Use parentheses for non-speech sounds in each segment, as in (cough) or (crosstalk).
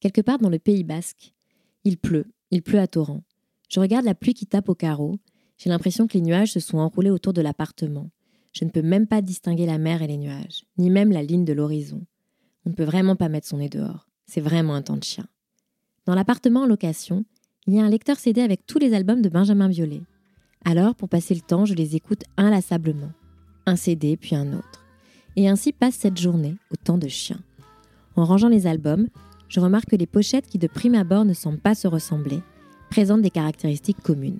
quelque part dans le Pays basque. Il pleut, il pleut à torrent. Je regarde la pluie qui tape au carreau. J'ai l'impression que les nuages se sont enroulés autour de l'appartement. Je ne peux même pas distinguer la mer et les nuages, ni même la ligne de l'horizon. On ne peut vraiment pas mettre son nez dehors. C'est vraiment un temps de chien. Dans l'appartement en location, il y a un lecteur CD avec tous les albums de Benjamin Biolay. Alors, pour passer le temps, je les écoute inlassablement. Un CD, puis un autre. Et ainsi passe cette journée, au temps de chien. En rangeant les albums, je remarque que les pochettes qui de prime abord ne semblent pas se ressembler, présentent des caractéristiques communes.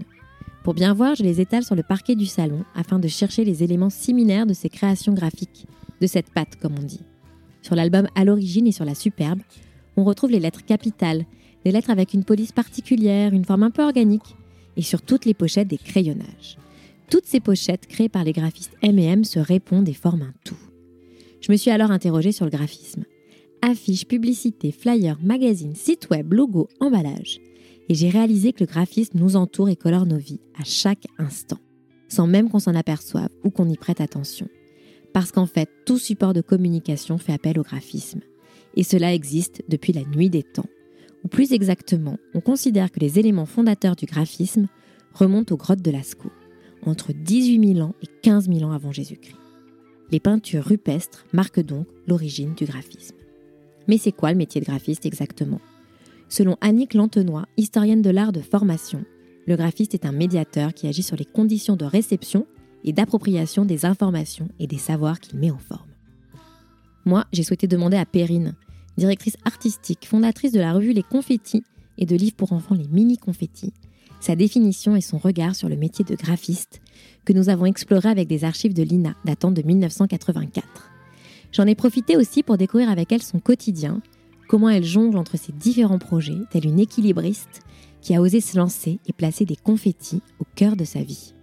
Pour bien voir, je les étale sur le parquet du salon afin de chercher les éléments similaires de ces créations graphiques, de cette patte comme on dit. Sur l'album À l'origine et sur la superbe, on retrouve les lettres capitales, des lettres avec une police particulière, une forme un peu organique, et sur toutes les pochettes des crayonnages. Toutes ces pochettes créées par les graphistes M&M se répondent et forment un tout. Je me suis alors interrogée sur le graphisme. Affiches, publicités, flyers, magazines, sites web, logos, emballage. Et j'ai réalisé que le graphisme nous entoure et colore nos vies à chaque instant, sans même qu'on s'en aperçoive ou qu'on y prête attention. Parce qu'en fait, tout support de communication fait appel au graphisme. Et cela existe depuis la nuit des temps. Ou plus exactement, on considère que les éléments fondateurs du graphisme remontent aux grottes de Lascaux, entre 18 000 ans et 15 000 ans avant Jésus-Christ. Les peintures rupestres marquent donc l'origine du graphisme. Mais c'est quoi le métier de graphiste exactement? Selon Annick Lantenois, historienne de l'art de formation, le graphiste est un médiateur qui agit sur les conditions de réception et d'appropriation des informations et des savoirs qu'il met en forme. Moi, j'ai souhaité demander à Perrine, directrice artistique, fondatrice de la revue Les Confettis et de livres pour enfants Les Mini Confettis, sa définition et son regard sur le métier de graphiste que nous avons exploré avec des archives de l'INA datant de 1984. J'en ai profité aussi pour découvrir avec elle son quotidien, comment elle jongle entre ses différents projets, telle une équilibriste qui a osé se lancer et placer des confettis au cœur de sa vie.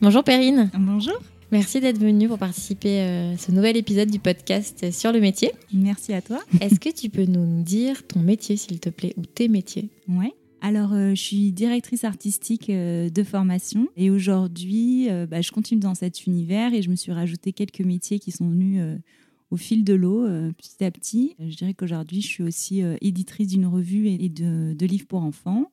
Bonjour Perrine. Bonjour. Merci d'être venue pour participer à ce nouvel épisode du podcast sur le métier. Merci à toi. Est-ce que tu peux nous dire ton métier, s'il te plaît, ou tes métiers? Ouais. Alors, euh, je suis directrice artistique euh, de formation et aujourd'hui, euh, bah, je continue dans cet univers et je me suis rajouté quelques métiers qui sont venus au fil de l'eau, petit à petit. Je dirais qu'aujourd'hui, je suis aussi éditrice d'une revue et de, de livres pour enfants.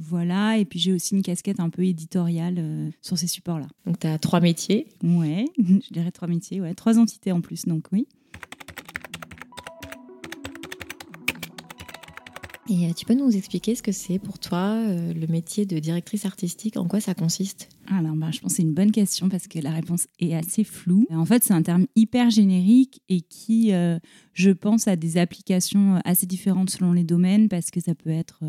Voilà, et puis j'ai aussi une casquette un peu éditoriale sur ces supports-là. Donc, tu as trois métiers Ouais, (laughs) je dirais trois métiers, ouais. Trois entités en plus, donc oui. Et tu peux nous expliquer ce que c'est pour toi le métier de directrice artistique? En quoi ça consiste? Alors, bah, je pense que c'est une bonne question parce que la réponse est assez floue. En fait, c'est un terme hyper générique et qui, je pense, a des applications assez différentes selon les domaines parce que ça peut être.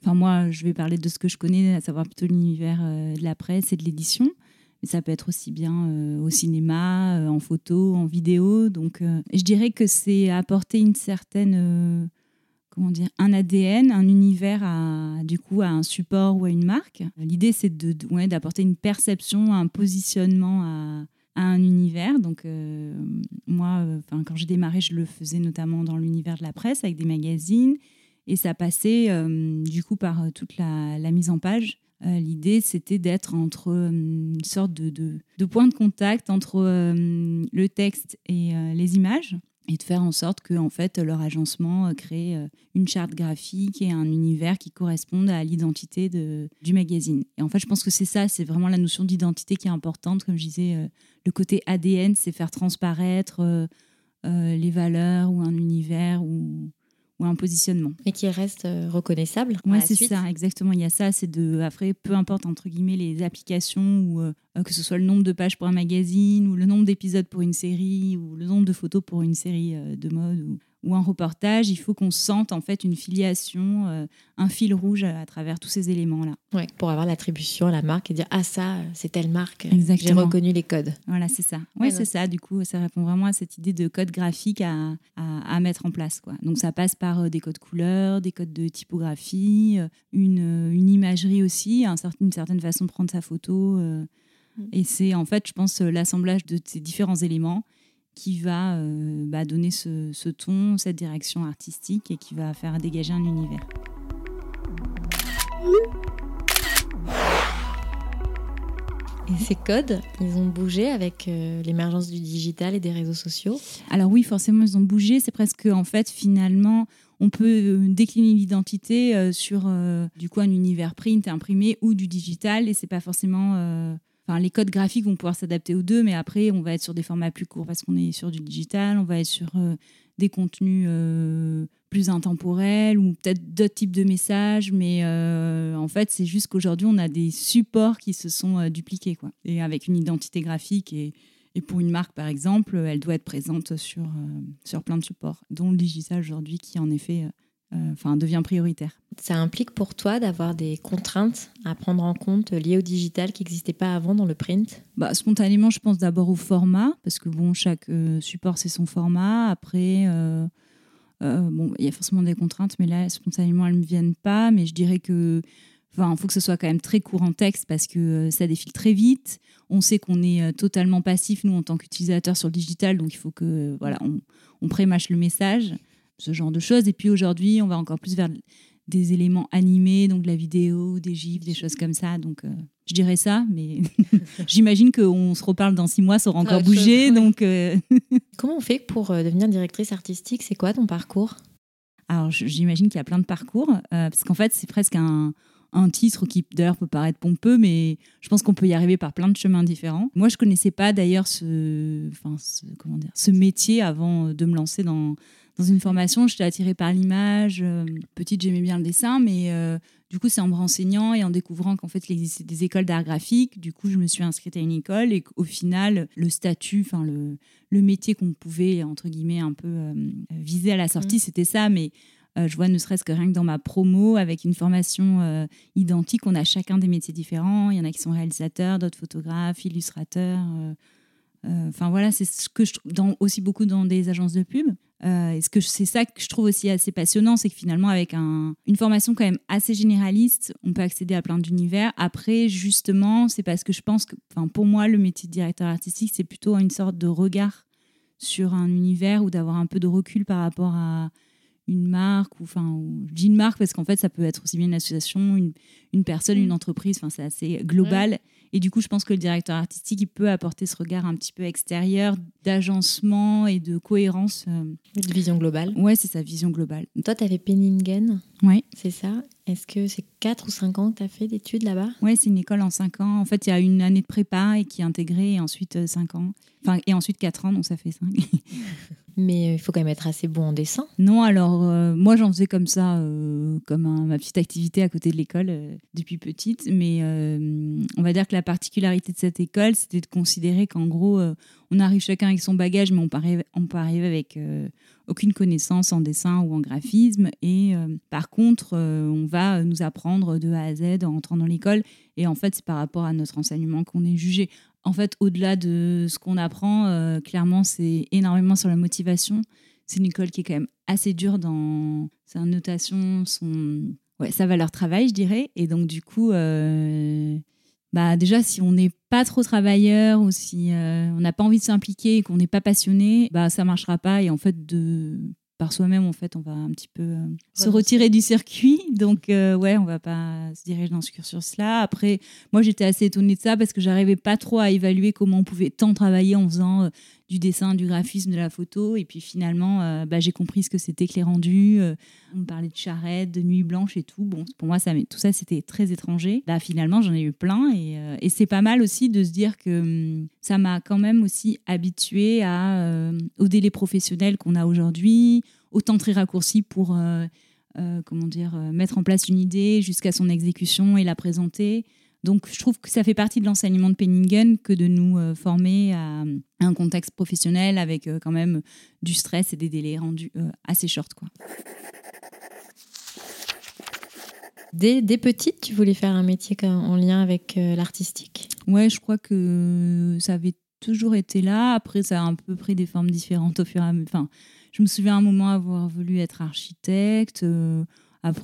Enfin, moi, je vais parler de ce que je connais, à savoir plutôt l'univers de la presse et de l'édition. Mais ça peut être aussi bien au cinéma, en photo, en vidéo. Donc, je dirais que c'est apporter une certaine comment dire, un ADN, un univers à, du coup, à un support ou à une marque. L'idée, c'est de, d'apporter une perception, un positionnement à, un univers. Donc, euh, moi, quand j'ai démarré, je le faisais notamment dans l'univers de la presse avec des magazines. Et ça passait, euh, du coup, par euh, toute la, mise en page. L'idée, c'était d'être entre une sorte de, de, de, point de contact entre le texte et les images et de faire en sorte que en fait leur agencement euh, crée euh, une charte graphique et un univers qui correspondent à l'identité du magazine. Et en fait, je pense que c'est ça, c'est vraiment la notion d'identité qui est importante. Comme je disais, euh, le côté ADN, c'est faire transparaître les valeurs ou un univers ou un positionnement. Mais qui reste euh, reconnaissable. Ouais, c'est ça, exactement. Il y a ça, c'est de, après, peu importe, entre guillemets, les applications, ou euh, que ce soit le nombre de pages pour un magazine, ou le nombre d'épisodes pour une série, ou le nombre de photos pour une série de mode, ou, ou un reportage, il faut qu'on sente en fait une filiation, euh, un fil rouge à, travers tous ces éléments-là. Ouais, pour avoir l'attribution à la marque et dire ah ça c'est telle marque, j'ai reconnu les codes. Voilà, c'est ça. Ouais, c'est ça. Du coup, ça répond vraiment à cette idée de code graphique à, à, mettre en place. Quoi. Donc ça passe par euh, des codes couleurs, des codes de typographie, euh, une, une imagerie aussi, une certaine façon de prendre sa photo. Mm. Et c'est en fait, je pense, l'assemblage de ces différents éléments qui va euh, bah, donner ce, ton, cette direction artistique et qui va faire dégager un univers. Et ces codes, ils ont bougé avec euh, l'émergence du digital et des réseaux sociaux? Alors oui, forcément, ils ont bougé. C'est presque, en fait, finalement, on peut euh, décliner l'identité sur du coup un univers print, imprimé ou du digital, et c'est pas forcément Enfin, les codes graphiques vont pouvoir s'adapter aux deux, mais après, on va être sur des formats plus courts parce qu'on est sur du digital, on va être sur euh, des contenus euh, plus intemporels ou peut-être d'autres types de messages. Mais euh, en fait, c'est juste qu'aujourd'hui, on a des supports qui se sont dupliqués. Quoi. Et avec une identité graphique et, et, pour une marque, par exemple, elle doit être présente sur, sur plein de supports, dont le digital aujourd'hui qui, en effet, enfin, devient prioritaire. Ça implique pour toi d'avoir des contraintes à prendre en compte liées au digital qui n'existaient pas avant dans le print? Bah, Spontanément, je pense d'abord au format, parce que bon, chaque euh, support, c'est son format. Après, euh, bon, il y a forcément des contraintes, mais là, spontanément, elles ne me viennent pas. Mais je dirais que Enfin, il faut que ce soit quand même très court en texte parce que ça défile très vite. On sait qu'on est totalement passif, nous, en tant qu'utilisateurs sur le digital, donc il faut que voilà, on, on prémâche le message ce genre de choses. Et puis aujourd'hui, on va encore plus vers des éléments animés, donc de la vidéo, des gifs, des choses comme ça. Donc euh, je dirais ça, mais (laughs) j'imagine qu'on se reparle dans six mois, ça aura encore bougé. Donc euh, (laughs) Comment on fait pour euh, devenir directrice artistique? C'est quoi ton parcours? Alors j'imagine qu'il y a plein de parcours, parce qu'en fait c'est presque un, un titre qui d'ailleurs peut paraître pompeux, mais je pense qu'on peut y arriver par plein de chemins différents. Moi, je connaissais pas d'ailleurs ce, enfin, ce, comment dire, ce métier avant de me lancer dans, dans une formation, j'étais attirée par l'image. Euh, petite, j'aimais bien le dessin, mais euh, du coup, c'est en me renseignant et en découvrant qu'en fait, il existait des écoles d'art graphique. Du coup, je me suis inscrite à une école et qu'au final, le statut, enfin le, le métier qu'on pouvait entre guillemets un peu euh, viser à la sortie, mmh. c'était ça. Mais je vois ne serait-ce que rien que dans ma promo, avec une formation identique, on a chacun des métiers différents. Il y en a qui sont réalisateurs, d'autres photographes, illustrateurs. Enfin voilà, c'est ce que je trouve aussi beaucoup dans des agences de pub. Euh, et ce que c'est ça que je trouve aussi assez passionnant, c'est que finalement, avec une formation quand même assez généraliste, on peut accéder à plein d'univers. Après, justement, c'est parce que je pense que, enfin, pour moi, le métier de directeur artistique, c'est plutôt une sorte de regard sur un univers ou d'avoir un peu de recul par rapport à une marque ou enfin je dis une marque parce qu'en fait ça peut être aussi bien une association une, une personne une mm. entreprise enfin c'est assez global et du coup, je pense que le directeur artistique, il peut apporter ce regard un petit peu extérieur d'agencement et de cohérence. Euh. De vision globale. Ouais, c'est sa vision globale. Toi, tu avais Penningen. Oui. C'est ça. Est-ce que c'est 4 ou 5 ans que tu as fait d'études là-bas? Oui, c'est une école en 5 ans. En fait, il y a une année de prépa et qui est intégrée et ensuite 5 euh, ans. Enfin, et ensuite 4 ans, donc ça fait 5. (laughs) Mais euh, il faut quand même être assez bon en dessin. Non, alors moi j'en faisais comme ça, comme ma petite activité à côté de l'école depuis petite. Mais on va dire que la particularité de cette école, c'était de considérer qu'en gros, on arrive chacun avec son bagage, mais on peut arriver, peut arriver avec aucune connaissance en dessin ou en graphisme. Et euh, par contre, euh, on va nous apprendre de A à Z en entrant dans l'école. Et en fait, c'est par rapport à notre enseignement qu'on est jugé. En fait, au-delà de ce qu'on apprend, euh, clairement, c'est énormément sur la motivation. C'est une école qui est quand même assez dure dans sa notation, sa valeur travail, je dirais. Et donc, du coup, bah déjà si on n'est pas trop travailleur ou si euh, on n'a pas envie de s'impliquer et qu'on n'est pas passionné, bah ça marchera pas et en fait de par soi-même en fait on va un petit peu euh, se retirer du circuit. (laughs) Donc euh, ouais on va pas se diriger dans ce cursus là après moi j'étais assez étonnée de ça parce que j'arrivais pas trop à évaluer comment on pouvait tant travailler en faisant du dessin, du graphisme, de la photo. Et puis finalement, euh, bah, j'ai compris ce que c'était que les rendus. Euh, on me parlait de charrette, de nuit blanche et tout. Bon, pour moi, ça, tout ça, c'était très étranger. Bah, finalement, j'en ai eu plein. Et, euh, c'est pas mal aussi de se dire que hum, ça m'a quand même aussi habitué à, au délai professionnel qu'on a aujourd'hui, au temps très raccourci pour... comment dire, mettre en place une idée jusqu'à son exécution et la présenter. Donc, je trouve que ça fait partie de l'enseignement de Penningen que de nous euh, former à, un contexte professionnel avec euh, quand même du stress et des délais rendus euh, assez short. Quoi. Dès, dès, petite, tu voulais faire un métier en lien avec l'artistique? Ouais, je crois que ça avait toujours été là. Après, ça a un peu pris des formes différentes au fur et à mesure. Enfin, je me souviens un moment avoir voulu être architecte,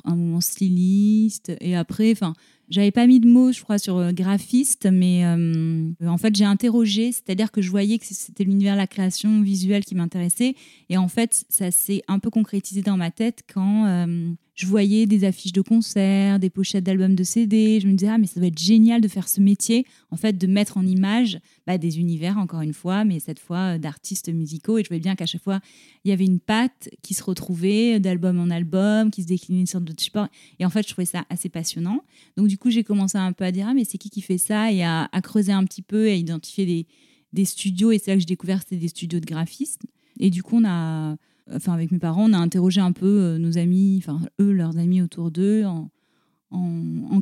un moment styliste, et après, enfin, j'avais pas mis de mots, je crois, sur euh, graphiste, mais euh, en fait, j'ai interrogé, c'est-à-dire que je voyais que c'était l'univers de la création visuelle qui m'intéressait. Et en fait, ça s'est un peu concrétisé dans ma tête quand euh, je voyais des affiches de concerts, des pochettes d'albums de CD. Je me disais, ah, mais ça doit être génial de faire ce métier, en fait, de mettre en image bah, des univers, encore une fois, mais cette fois euh, d'artistes musicaux. Et je voyais bien qu'à chaque fois, il y avait une patte qui se retrouvait d'album en album, qui se déclinait sur d'autres supports. Et en fait, je trouvais ça assez passionnant. Donc, du coup, j'ai commencé un peu à dire, ah, mais c'est qui qui fait ça? Et à, creuser un petit peu et à identifier des, des studios. Et c'est là que j'ai découvert c'était des studios de graphistes. Et du coup, on a enfin avec mes parents, on a interrogé un peu euh, nos amis, enfin eux, leurs amis autour d'eux, en,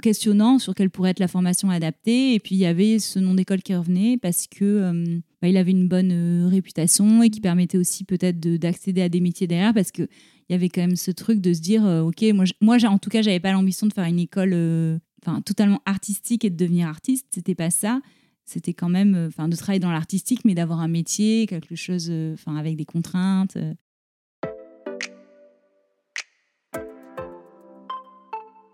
questionnant sur quelle pourrait être la formation adaptée. Et puis il y avait ce nom d'école qui revenait parce que euh, bah, il avait une bonne euh, réputation et qui permettait aussi peut-être d'accéder à des métiers derrière parce que il y avait quand même ce truc de se dire ok moi, moi en tout cas j'avais pas l'ambition de faire une école enfin totalement artistique et de devenir artiste. C'était pas ça. C'était quand même enfin de travailler dans l'artistique mais d'avoir un métier quelque chose enfin avec des contraintes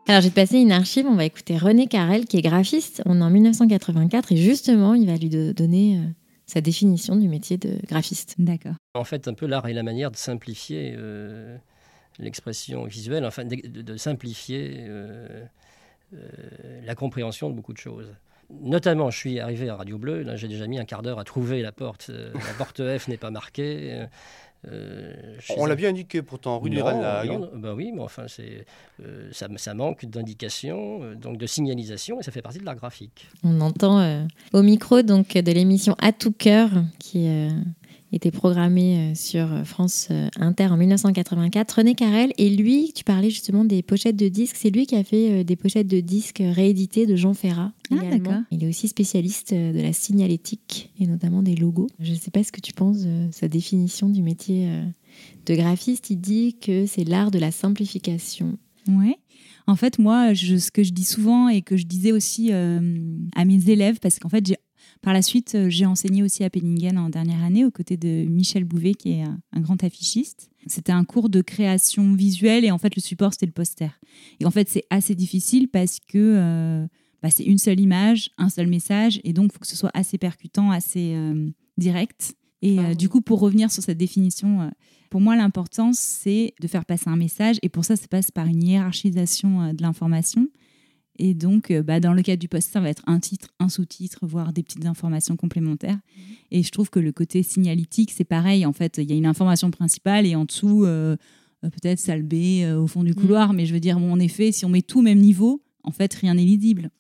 Alors, j'ai passé une archive, on va écouter René Carrel, qui est graphiste. On est en 1984 et justement, il va lui donner euh, sa définition du métier de graphiste. D'accord. En fait, un peu l'art est la manière de simplifier euh, l'expression visuelle, enfin, de, simplifier euh, la compréhension de beaucoup de choses. Notamment, je suis arrivé à Radio Bleu, là j'ai déjà mis un quart d'heure à trouver la porte. la porte F n'est pas marquée. Euh, on l'a bien indiqué pourtant, rue du non, bah oui, mais enfin, euh, ça, ça, manque d'indication, euh, donc de signalisation, et ça fait partie de l'art graphique. On entend au micro donc de l'émission À tout cœur, qui était programmé euh, sur euh, France euh, Inter en 1984. René Carrel, et lui, tu parlais justement des pochettes de disques, c'est lui qui a fait des pochettes de disques rééditées de Jean Ferrat. Ah, Il est aussi spécialiste de la signalétique et notamment des logos. Je ne sais pas ce que tu penses de sa définition du métier de graphiste. Il dit que c'est l'art de la simplification. Ouais. En fait, moi, ce que je dis souvent et que je disais aussi à mes élèves, parce qu'en fait, j'ai par la suite, euh, j'ai enseigné aussi à Penningen en dernière année aux côtés de Michel Bouvet, qui est un, grand affichiste. C'était un cours de création visuelle et en fait, le support, c'était le poster. Et en fait, c'est assez difficile parce que euh, bah, c'est une seule image, un seul message et donc il faut que ce soit assez percutant, assez euh, direct. Et du coup, pour revenir sur cette définition, pour moi, l'important, c'est de faire passer un message et pour ça, ça passe par une hiérarchisation de l'information. Et donc, euh, bah, dans le cas du post, ça va être un titre, un sous-titre, voire des petites informations complémentaires. Et je trouve que le côté signalétique, c'est pareil. En fait, il y a une information principale et en dessous, euh, euh, peut-être salle B au fond du mhm. couloir. Mais je veux dire, bon, en effet, si on met tout au même niveau, en fait, rien n'est lisible.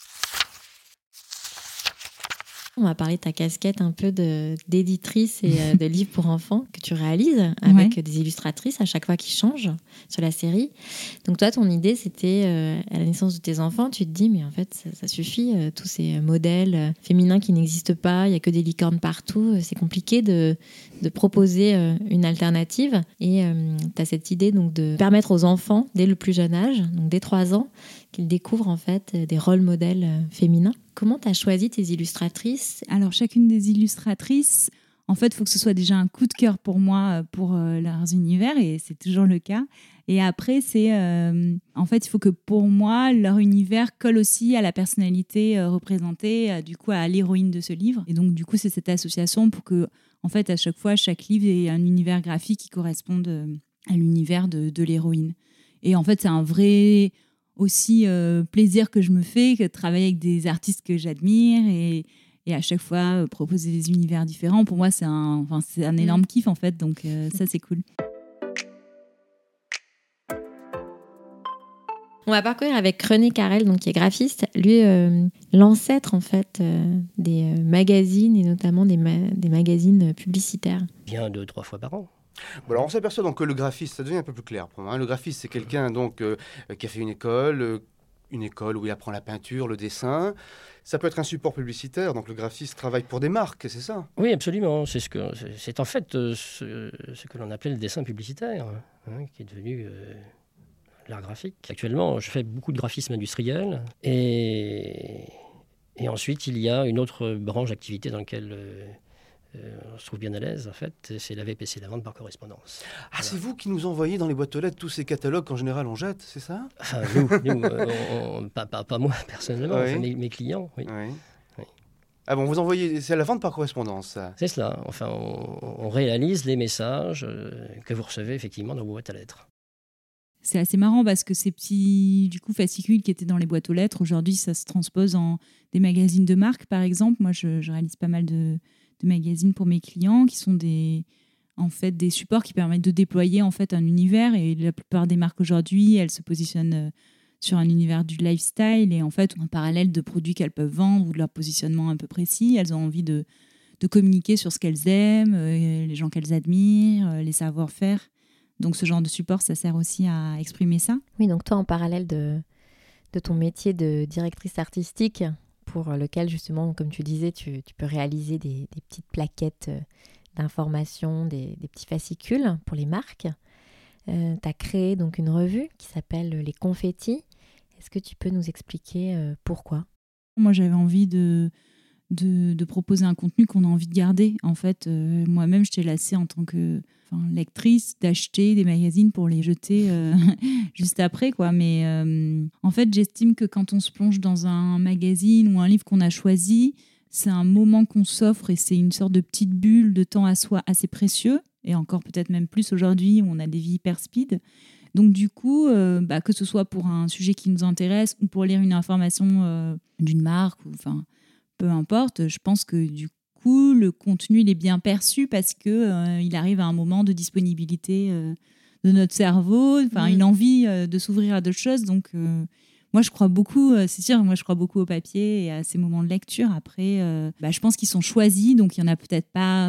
On va parler de ta casquette un peu d'éditrice et euh, de (laughs) livre pour enfants que tu réalises avec des illustratrices à chaque fois qui changent sur la série. Donc toi, ton idée, c'était euh, à la naissance de tes enfants, tu te dis, mais en fait, ça, suffit, euh, tous ces modèles féminins qui n'existent pas, il n'y a que des licornes partout, c'est compliqué de, de proposer une alternative. Et tu as cette idée donc de permettre aux enfants, dès le plus jeune âge, donc dès 3 ans, qu'ils découvrent en fait des rôles modèles féminins. Comment tu as choisi tes illustratrices? Alors, chacune des illustratrices, en fait, il faut que ce soit déjà un coup de cœur pour moi, euh, pour euh, leurs univers, et c'est toujours le cas. Et après, c'est euh, en fait, il faut que pour moi, leur univers colle aussi à la personnalité représentée, du coup, à l'héroïne de ce livre. Et donc, du coup, c'est cette association pour que, en fait, à chaque fois, chaque livre ait un univers graphique qui corresponde à l'univers de, de l'héroïne. Et en fait, c'est un vrai aussi euh, plaisir que je me fais que de travailler avec des artistes que j'admire et, et à chaque fois proposer des univers différents. Pour moi, c'est un, enfin, c'est un énorme mm. kiff en fait, donc ça c'est cool. On va parcourir avec René Carrel, donc qui est graphiste, lui, euh, l'ancêtre en fait euh, des euh, magazines et notamment des, des magazines publicitaires. Bien deux, trois fois par an. Bon, alors on s'aperçoit donc que le graphiste, ça devient un peu plus clair. Hein. Le graphiste, c'est quelqu'un donc qui a fait une école, une école où il apprend la peinture, le dessin. Ça peut être un support publicitaire, donc le graphiste travaille pour des marques, c'est ça? Oui, absolument. C'est ce que c'est en fait ce, que l'on appelait le dessin publicitaire, hein, qui est devenu l'art graphique. Actuellement, je fais beaucoup de graphisme industriel et, et ensuite il y a une autre branche d'activité dans laquelle euh, euh, on se trouve bien à l'aise en fait, c'est la VPC, la vente par correspondance. Ah, c'est vous qui nous envoyez dans les boîtes aux lettres tous ces catalogues qu'en général on jette, c'est ça? Enfin, Nous, euh, pas, pas, moi personnellement, mes, clients, oui. Ah bon, vous envoyez, c'est la vente par correspondance, C'est cela. Enfin, on, on, réalise les messages que vous recevez effectivement dans vos boîtes à lettres c'est assez marrant parce que ces petits du coup fascicules qui étaient dans les boîtes aux lettres, aujourd'hui, ça se transpose en des magazines de marque, par exemple. Moi, je, réalise pas mal de, magazines pour mes clients qui sont des en fait des supports qui permettent de déployer en fait un univers et la plupart des marques aujourd'hui, elles se positionnent euh, sur un univers du lifestyle et en fait un parallèle de produits qu'elles peuvent vendre ou de leur positionnement un peu précis. Elles ont envie de, de communiquer sur ce qu'elles aiment, euh, les gens qu'elles admirent, euh, les savoir-faire. Donc ce genre de support, ça sert aussi à exprimer ça. Oui, donc toi, en parallèle de, de ton métier de directrice artistique, pour lequel justement, comme tu disais, tu, peux réaliser des, petites plaquettes euh, d'informations, des, petits fascicules pour les marques. Euh, tu as créé donc une revue qui s'appelle Les Confettis. Est-ce que tu peux nous expliquer euh, pourquoi? Moi, j'avais envie de, de, proposer un contenu qu'on a envie de garder. En fait, moi-même, j'étais lassée en tant que lectrice d'acheter des magazines pour les jeter euh, (laughs) juste après quoi mais euh, en fait j'estime que quand on se plonge dans un magazine ou un livre qu'on a choisi c'est un moment qu'on s'offre et c'est une sorte de petite bulle de temps à soi assez précieux et encore peut-être même plus aujourd'hui où on a des vies hyper speed donc du coup, euh, bah, que ce soit pour un sujet qui nous intéresse ou pour lire une information d'une marque, ou, peu importe, je pense que du le contenu il est bien perçu parce que euh, il arrive à un moment de disponibilité euh, de notre cerveau, enfin une envie euh, de s'ouvrir à d'autres choses. Donc moi je crois beaucoup, c'est sûr, moi je crois beaucoup au papier et à ces moments de lecture. Après, bah, je pense qu'ils sont choisis, donc il y en a peut-être pas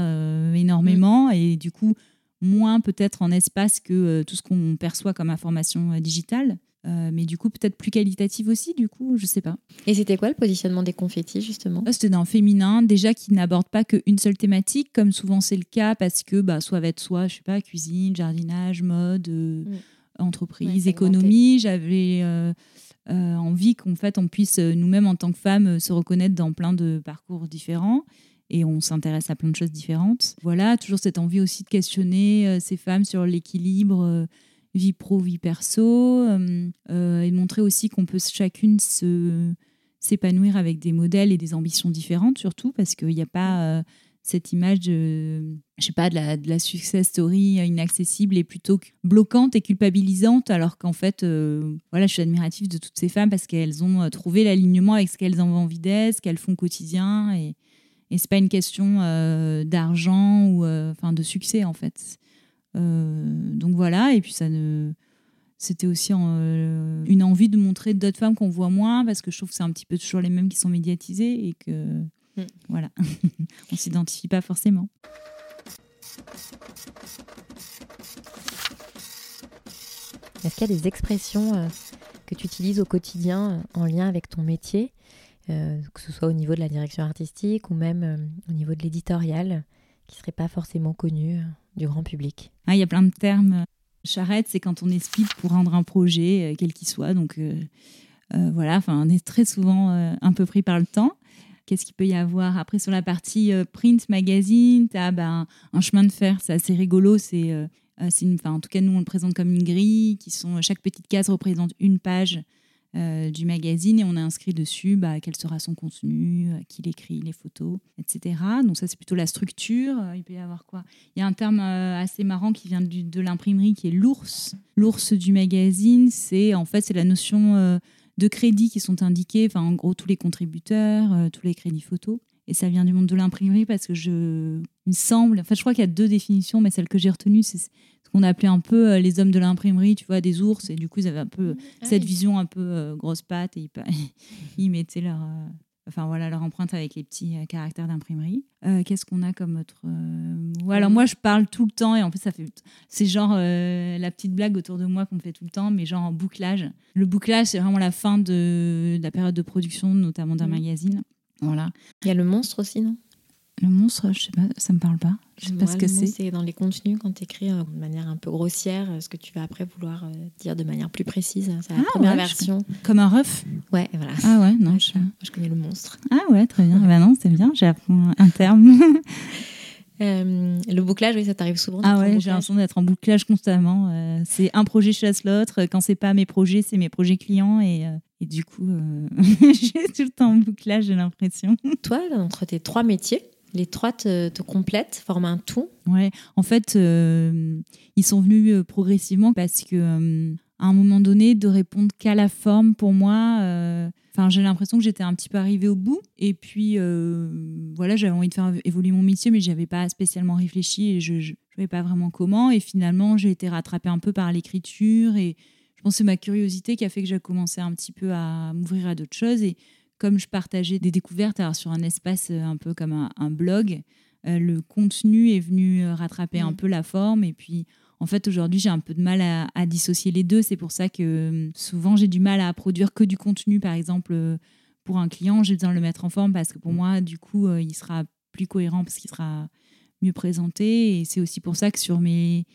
énormément et du coup moins peut-être en espace que tout ce qu'on perçoit comme information digitale. Euh, mais du coup peut-être plus qualitative aussi, du coup, je sais pas. Et c'était quoi le positionnement des confettis justement ah, C'était d'un féminin, déjà qui n'aborde pas qu'une seule thématique, comme souvent c'est le cas, parce que bah, soit va être soit, je sais pas, cuisine, jardinage, mode, euh, mm. entreprise, économie. J'avais euh, envie qu'en fait on puisse nous-mêmes en tant que femmes se reconnaître dans plein de parcours différents et on s'intéresse à plein de choses différentes. Voilà, toujours cette envie aussi de questionner ces femmes sur l'équilibre vie pro, vie perso, euh, euh, et montrer aussi qu'on peut chacune se s'épanouir avec des modèles et des ambitions différentes surtout parce qu'il n'y a pas euh, cette image de je sais pas de la, de la, success story inaccessible et plutôt bloquante et culpabilisante alors qu'en fait voilà je suis admirative de toutes ces femmes parce qu'elles ont trouvé l'alignement avec ce qu'elles ont envie d'être ce qu'elles font au quotidien. Et et c'est pas une question d'argent ou enfin de succès en fait donc voilà, et puis ça ne c'était aussi euh, une envie de montrer d'autres femmes qu'on voit moins parce que je trouve que c'est un petit peu toujours les mêmes qui sont médiatisées et que mm. voilà (laughs) on s'identifie pas forcément est-ce qu'il y a des expressions euh, que tu utilises au quotidien en lien avec ton métier que ce soit au niveau de la direction artistique ou même au niveau de l'éditorial? Qui ne seraient pas forcément connues du grand public ah, Il y a plein de termes. Charrette, c'est quand on est speed pour rendre un projet, euh, quel qu'il soit. Donc euh, euh, voilà, on est très souvent un peu pris par le temps. Qu'est-ce qu'il peut y avoir Après, sur la partie print magazine, tu as ben, un chemin de fer, c'est assez rigolo. C'est, en tout cas, nous, on le présente comme une grille, qui sont, chaque petite case représente une page euh, du magazine et on a inscrit dessus bah, quel sera son contenu, euh, qui l'écrit, les photos, etc. Donc ça c'est plutôt la structure. Euh, il peut y avoir quoi? Il y a un terme assez marrant qui vient de l'imprimerie qui est l'ours. L'ours du magazine, c'est en fait c'est la notion de crédits qui sont indiqués, enfin en gros tous les contributeurs, tous les crédits photos. et ça vient du monde de l'imprimerie parce que je, me semble, enfin je crois qu'il y a deux définitions, mais celle que j'ai retenue, c'est ce qu'on appelait un peu euh, les hommes de l'imprimerie, tu vois, des ours, et du coup ils avaient un peu Ah cette oui. vision un peu euh, grosse patte et (laughs) ils, mettaient leur, euh, enfin voilà leur empreinte avec les petits euh, caractères d'imprimerie. Euh, Qu'est-ce qu'on a comme autre euh, mot? Alors moi je parle tout le temps et en fait ça fait, c'est genre euh, la petite blague autour de moi qu'on me fait tout le temps, mais genre en bouclage. Le bouclage c'est vraiment la fin de, de la période de production, notamment d'un Mhm. magazine. Voilà. Il y a le monstre aussi, non? Le monstre, je sais pas, ça me parle pas. Je sais pas ce que c'est. C'est dans les contenus, quand tu écris de manière un peu grossière, euh, ce que tu vas après vouloir euh, dire de manière plus précise. C'est la Ah, première ouais, je version. Comme un ref. Ouais, voilà. Ah ouais, non. Ouais, je- connais le monstre. Ah ouais, très bien. bah non, c'est bien. J'ai appris un terme. (laughs) Euh, le bouclage, oui, ça t'arrive souvent. Ah ouais, j'ai l'impression d'être en bouclage constamment. Euh, c'est un projet chasse l'autre. Quand c'est pas mes projets, c'est mes projets clients. Et, euh, et du coup, euh, (laughs) j'ai tout le temps en bouclage, j'ai l'impression. Toi, entre tes trois métiers, les trois te, te complètent, forment un tout. Ouais, en fait, euh, ils sont venus euh, progressivement parce que euh, à un moment donné, de répondre qu'à la forme, pour moi, j'ai l'impression que j'étais un petit peu arrivée au bout. Et puis, voilà, j'avais envie de faire évoluer mon métier, mais j'avais pas spécialement réfléchi et je ne savais pas vraiment comment. Et finalement, j'ai été rattrapée un peu par l'écriture et je pense que c'est ma curiosité qui a fait que j'ai commencé un petit peu à m'ouvrir à d'autres choses. Comme je partageais des découvertes alors sur un espace euh, un peu comme un, un blog, euh, le contenu est venu euh, rattraper un Mm. peu la forme. Et puis, en fait, aujourd'hui, j'ai un peu de mal à, à dissocier les deux. C'est pour ça que souvent, j'ai du mal à produire que du contenu, par exemple, pour un client. J'ai besoin de le mettre en forme parce que pour moi, du coup, il sera plus cohérent parce qu'il sera mieux présenté. Et c'est aussi pour ça que sur mes,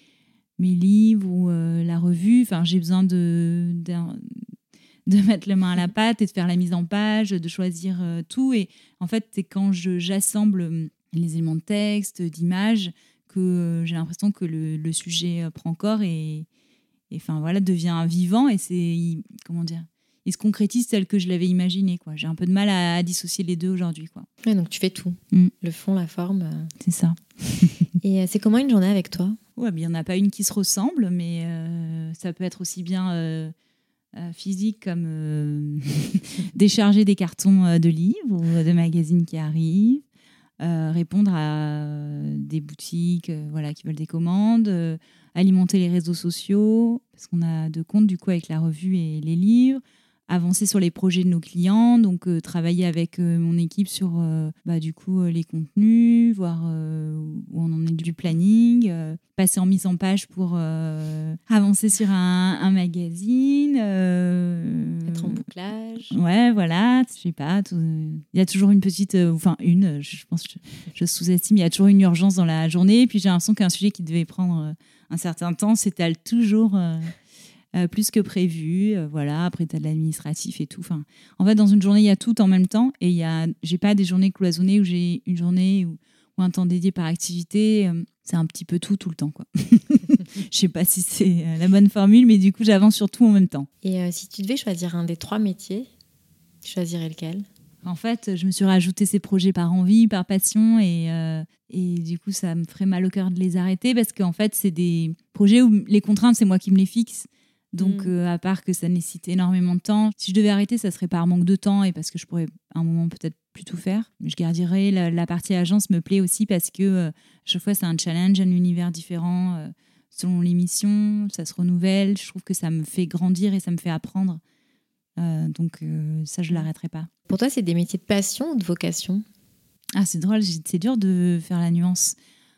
mes livres ou euh, la revue, j'ai besoin de, de mettre les mains à la pâte et de faire la mise en page, de choisir euh, tout. Et en fait, c'est quand je- j'assemble euh, les éléments de texte, d'images, que euh, j'ai l'impression que le, le sujet prend corps et, enfin voilà devient vivant et c'est comment dire il se concrétise tel que je l'avais imaginé quoi j'ai un peu de mal à, à dissocier les deux aujourd'hui quoi Ouais, donc tu fais tout. Mm. Le fond, la forme. euh. c'est ça (laughs) Et euh, c'est comment une journée avec toi? Ouais mais il n'y en a pas une qui se ressemble mais euh, ça peut être aussi bien physique comme euh, (laughs) décharger des cartons euh, de livres ou de magazines qui arrivent euh, répondre à euh, des boutiques euh, voilà, qui veulent des commandes, euh, alimenter les réseaux sociaux, parce qu'on a deux comptes du coup avec la revue et les livres, avancer sur les projets de nos clients, donc euh, travailler avec euh, mon équipe sur euh, bah, du coup les contenus, voir où on en est du planning, passer en mise en page pour avancer sur un, un magazine. Être en bouclage Ouais, voilà, je sais pas. Il y a toujours une petite, enfin une, je pense, je, je sous-estime, il y a toujours une urgence dans la journée. Puis j'ai l'impression qu'un sujet qui devait prendre un certain temps s'étale toujours euh, plus que prévu. euh, voilà, après tu as de l'administratif et tout. Enfin, en fait, dans une journée, il y a tout en même temps. Et il y a, j'ai pas des journées cloisonnées où j'ai une journée ou, ou un temps dédié par activité. euh, C'est un petit peu tout, tout le temps, quoi. (laughs) Je sais pas si c'est la bonne formule, mais du coup, j'avance sur tout en même temps. Et si tu devais choisir un des trois métiers, tu choisirais lequel? En fait, je me suis rajouté ces projets par envie, par passion, et, euh, et du coup, ça me ferait mal au cœur de les arrêter parce qu'en fait, c'est des projets où les contraintes, c'est moi qui me les fixe. Donc, Mm. euh, à part que ça nécessite énormément de temps, si je devais arrêter, ça serait par manque de temps et parce que je pourrais à un moment peut-être plus tout faire. Mais je garderais la, la partie agence me plaît aussi parce que euh, chaque fois, c'est un challenge, un univers différent. euh, selon l'émission, ça se renouvelle. Je trouve que ça me fait grandir et ça me fait apprendre. Donc, ça, je l'arrêterai pas. Pour toi, c'est des métiers de passion ou de vocation? Ah, c'est drôle, c'est dur de faire la nuance.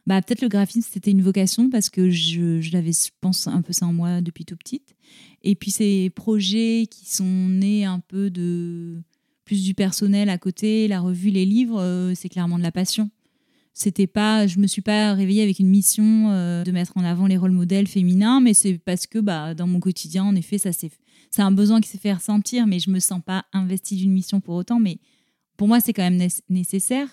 Bah, peut-être le graphisme, c'était une vocation parce que je, je l'avais, je pense, un peu ça en moi depuis tout petite. Et puis ces projets qui sont nés un peu de plus du personnel à côté, la revue, les livres, euh, c'est clairement de la passion. C'était pas, je me suis pas réveillée avec une mission euh, de mettre en avant les rôles modèles féminins, mais c'est parce que bah, dans mon quotidien, en effet, ça c'est, un besoin qui s'est fait ressentir, mais je me sens pas investie d'une mission pour autant. Mais pour moi, c'est quand même né- nécessaire.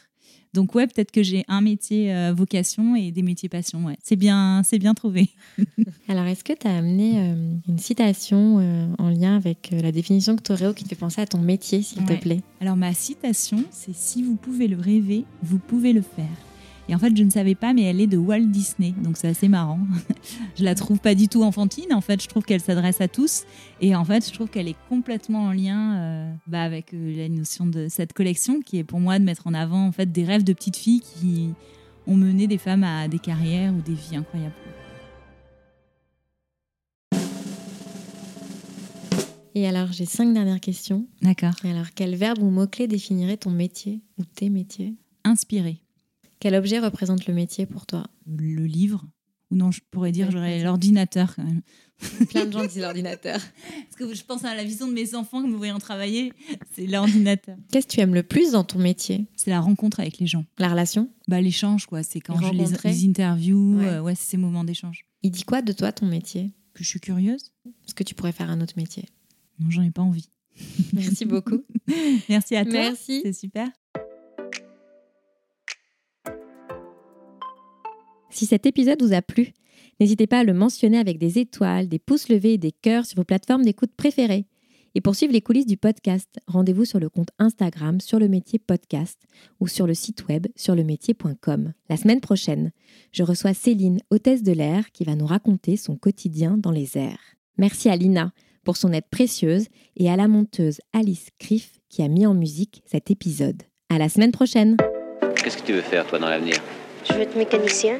Donc ouais, peut-être que j'ai un métier euh, vocation et des métiers passion. Ouais. C'est bien, c'est bien trouvé. (laughs) Alors, est-ce que tu as amené euh, une citation euh, en lien avec la définition que tu aurais ou qui te fait penser à ton métier, s'il Ouais. te plaît? Alors ma citation, c'est si vous pouvez le rêver, vous pouvez le faire. Et en fait, je ne savais pas, mais elle est de Walt Disney, donc c'est assez marrant. (laughs) je la trouve pas du tout enfantine. En fait, je trouve qu'elle s'adresse à tous, et en fait, je trouve qu'elle est complètement en lien euh, bah, avec euh, la notion de cette collection, qui est pour moi de mettre en avant en fait des rêves de petites filles qui ont mené des femmes à des carrières ou des vies incroyables. Et alors, j'ai cinq dernières questions. D'accord. Et alors, quel verbe ou mot-clé définirait ton métier ou tes métiers? Inspiré. Quel objet représente le métier pour toi? Le livre. Ou non, je pourrais dire j'aurais l'ordinateur quand même. Plein de gens disent (laughs) l'ordinateur. Parce que je pense à la vision de mes enfants que me voyant travailler, c'est l'ordinateur. Qu'est-ce que tu aimes le plus dans ton métier? C'est la rencontre avec les gens. La relation? Bah, l'échange, quoi. C'est quand Les je les, les interviews. Ouais. euh, ouais c'est ces moments d'échange. Il dit quoi de toi, ton métier? Que je suis curieuse Est-ce que tu pourrais faire un autre métier? Non, j'en ai pas envie. Merci beaucoup. (laughs) Merci à toi. Merci. C'est super. Si cet épisode vous a plu, n'hésitez pas à le mentionner avec des étoiles, des pouces levés et des cœurs sur vos plateformes d'écoute préférées. Et pour suivre les coulisses du podcast, rendez-vous sur le compte Instagram sur le métier podcast ou sur le site web sur le métier.com. La semaine prochaine, je reçois Céline, hôtesse de l'air, qui va nous raconter son quotidien dans les airs. Merci à Lina pour son aide précieuse et à la monteuse Alice Criff qui a mis en musique cet épisode. À la semaine prochaine! Qu'est-ce que tu veux faire, toi, dans l'avenir? Je veux être mécanicien.